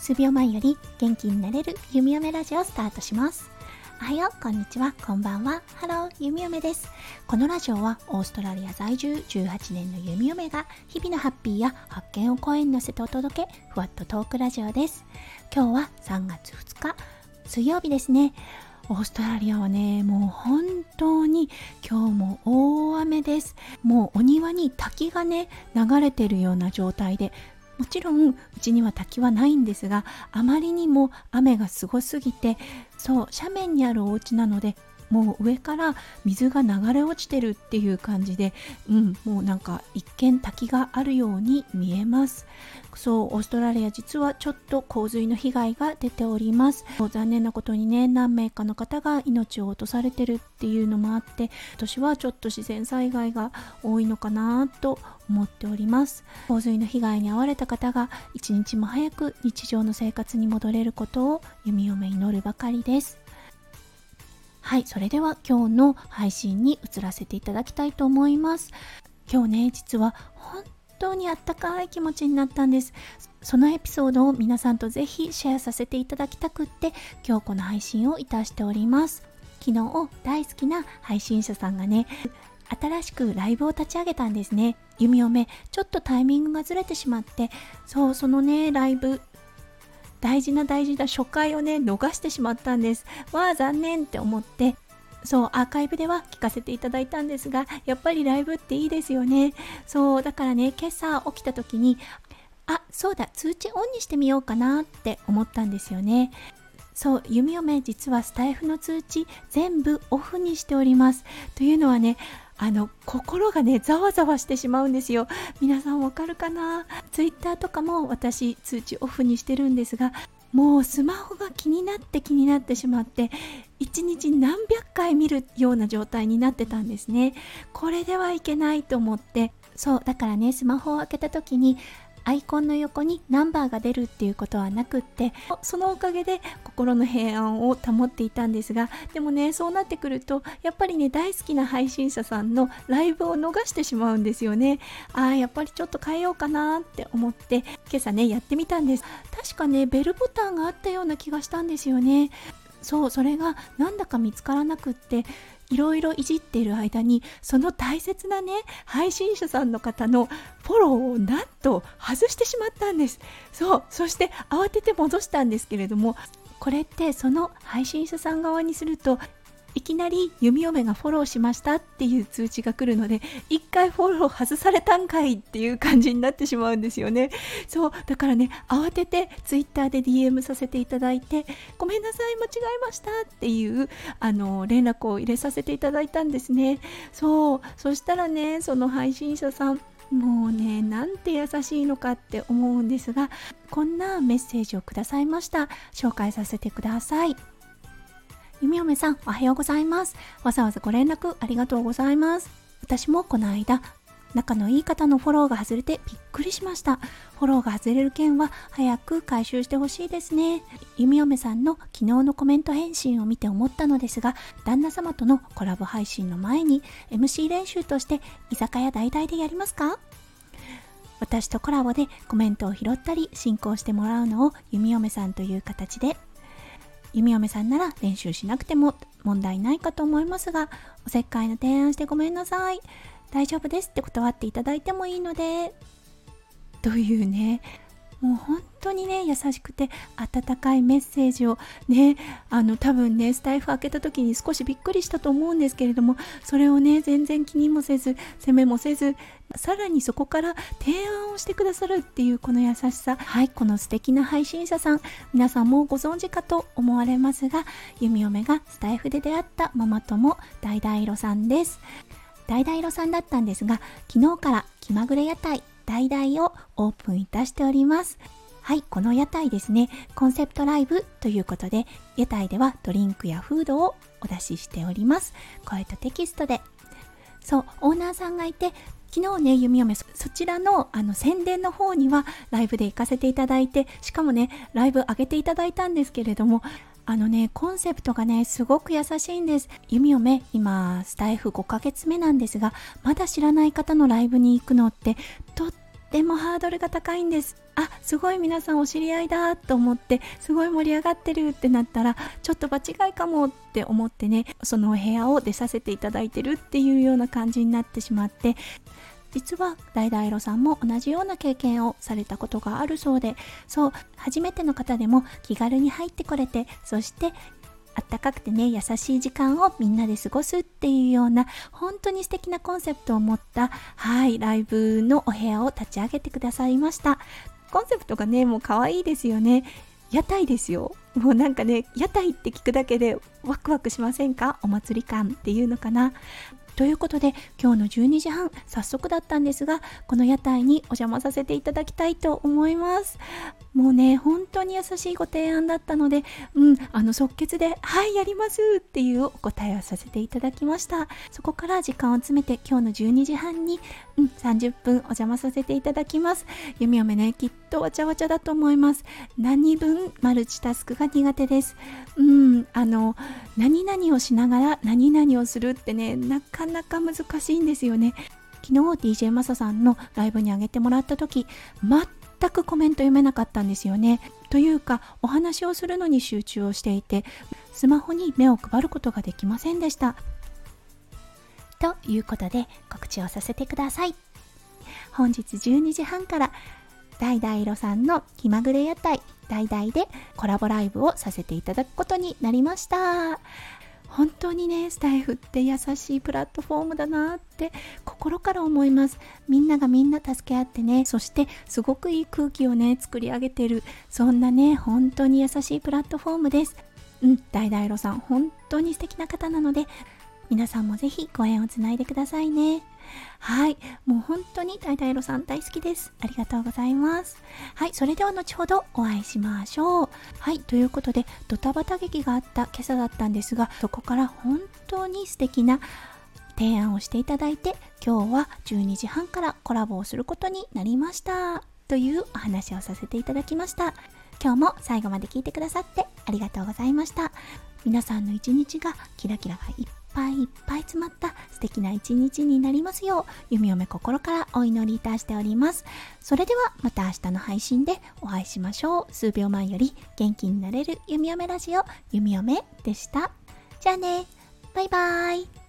数秒前より元気になれる弓嫁ラジオスタートしますおはよう、こんにちは、こんばんは。 Hello、弓嫁です。このラジオはオーストラリア在住18年の弓嫁が日々のハッピーや発見を声に乗せてお届け、ふわっとトークラジオです。今日は3月2日、水曜日ですね。オーストラリアはね、もう本当に今日も大雨です。もうお庭に滝がね、流れてるような状態で、もちろんうちには滝はないんですがあまりにも雨がすごすぎてそう斜面にあるお家なのでもう上から水が流れ落ちてるっていう感じで、うん、もうなんか一見滝があるように見えます。そうオーストラリア実はちょっと洪水の被害が出ております。残念なことにね何名かの方が命を落とされてるっていうのもあって今年はちょっと自然災害が多いのかなと思っております。洪水の被害に遭われた方が一日も早く日常の生活に戻れることを弓嫁祈るばかりです。はいそれでは今日の配信に移らせていただきたいと思います。今日ね実は本当にあったかい気持ちになったんです。そのエピソードを皆さんとぜひシェアさせていただきたくって今日この配信をいたしております。昨日大好きな配信者さんがね新しくライブを立ち上げたんですね。弓嫁ちょっとタイミングがずれてしまってそうそのねライブ大事な大事な初回をね逃してしまったんです。わあ残念って思って。そうアーカイブでは聞かせていただいたんですがやっぱりライブっていいですよね。そうだからね今朝起きた時にあそうだ通知オンにしてみようかなって思ったんですよね。そう弓嫁実はスタイフの通知全部オフにしております。というのはねあの心がねざわざわしてしまうんですよ。皆さんわかるかな？ツイッターとかも私通知オフにしてるんですがもうスマホが気になって気になってしまって1日何百回見るような状態になってたんですね。これではいけないと思って。そうだからねスマホを開けた時にアイコンの横にナンバーが出るっていうことはなくってそのおかげで心の平安を保っていたんですがでもねそうなってくるとやっぱりね大好きな配信者さんのライブを逃してしまうんですよね。ああやっぱりちょっと変えようかなって思って今朝ねやってみたんです。確かねベルボタンがあったような気がしたんですよね。そうそれがなんだか見つからなくっていろいろいじっている間にその大切なね配信者さんの方のフォローをなんと外してしまったんです。そうそして慌てて戻したんですけれどもこれってその配信者さん側にするといきなり弓嫁がフォローしましたっていう通知が来るので一回フォロー外されたんかいっていう感じになってしまうんですよね。そうだからね慌ててツイッターで DM させていただいてごめんなさい間違えましたっていうあの連絡を入れさせていただいたんですね。そうそしたらねその配信者さんもうねなんて優しいのかって思うんですがこんなメッセージをくださいました。紹介させてください。弓嫁さん、おはようございます。わざわざご連絡ありがとうございます。私もこの間、仲のいい方のフォローが外れてびっくりしました。フォローが外れる件は早く回収してほしいですね。弓嫁さんの昨日のコメント返信を見て思ったのですが、旦那様とのコラボ配信の前に MC 練習として居酒屋代々でやりますか私とコラボでコメントを拾ったり進行してもらうのを弓嫁さんという形で弓嫁さんなら練習しなくても問題ないかと思いますがおせっかいの提案してごめんなさい。大丈夫ですって断っていただいてもいいので。というね。もう本当にね優しくて温かいメッセージをねあの多分ねスタイフ開けた時に少しびっくりしたと思うんですけれどもそれをね全然気にもせず責めもせずさらにそこから提案をしてくださるっていうこの優しさ。はい。この素敵な配信者さん皆さんもご存知かと思われますが弓嫁がスタイフで出会ったママ友大々色さんです。大々色さんだったんですが昨日から気まぐれ屋台橙をオープンいたしております。はい、この屋台ですね、コンセプトライブということで、屋台ではドリンクやフードをお出ししております。声とテキストで。そう、オーナーさんがいて、昨日ね、弓嫁そちらのあの宣伝の方にはライブで行かせていただいて、しかもね、ライブ上げていただいたんですけれども、あのねコンセプトがねすごく優しいんです弓嫁今スタイフ5ヶ月目なんですがまだ知らない方のライブに行くのってとってもハードルが高いんです。あすごい皆さんお知り合いだと思ってすごい盛り上がってるってなったらちょっと場違いかもって思ってねそのお部屋を出させていただいてるっていうような感じになってしまって実はダイロさんも同じような経験をされたことがあるそうでそう初めての方でも気軽に入ってこれてそしてあったかくてね優しい時間をみんなで過ごすっていうような本当に素敵なコンセプトを持ったはいライブのお部屋を立ち上げてくださいました。コンセプトがねもう可愛いですよね。屋台ですよ。もうなんかね屋台って聞くだけでワクワクしませんか？お祭り感っていうのかな。ということで今日の12時半早速だったんですがこの屋台にお邪魔させていただきたいと思います。もうね本当に優しいご提案だったのでうんあの即決ではいやりますっていうお答えをさせていただきました。そこから時間を詰めて今日の12時半にうん30分お邪魔させていただきます。弓嫁ねきっとわちゃわちゃだと思います。何分マルチタスクが苦手です。うんあの何々をしながら何々をするってねなかなか難しいんですよね。昨日 DJ マサさんのライブに上げてもらった時全くコメント読めなかったんですよね。というかお話をするのに集中をしていてスマホに目を配ることができませんでした。ということで告知をさせてください。本日12時半から大々色さんの気まぐれ屋台大々でコラボライブをさせていただくことになりました。本当にねスタイフって優しいプラットフォームだなって心から思います。みんながみんな助け合ってね。そしてすごくいい空気をね作り上げてる。そんなね本当に優しいプラットフォームです。うん大々ロさん本当に素敵な方なので皆さんもぜひご縁をつないでくださいね。はい。もう本当に大々ロさん大好きです。ありがとうございます。はい。それでは後ほどお会いしましょう。はい。ということで、ドタバタ劇があった今朝だったんですが、そこから本当に素敵な提案をしていただいて、今日は12時半からコラボをすることになりました。というお話をさせていただきました。今日も最後まで聞いてくださってありがとうございました。皆さんの一日がキラキラがいっぱいぱいいっぱい詰まった素敵な一日になりますよう、弓嫁心からお祈りいたしております。それではまた明日の配信でお会いしましょう。数秒前より元気になれる弓嫁ラジオ、弓嫁でした。じゃあね、バイバーイ。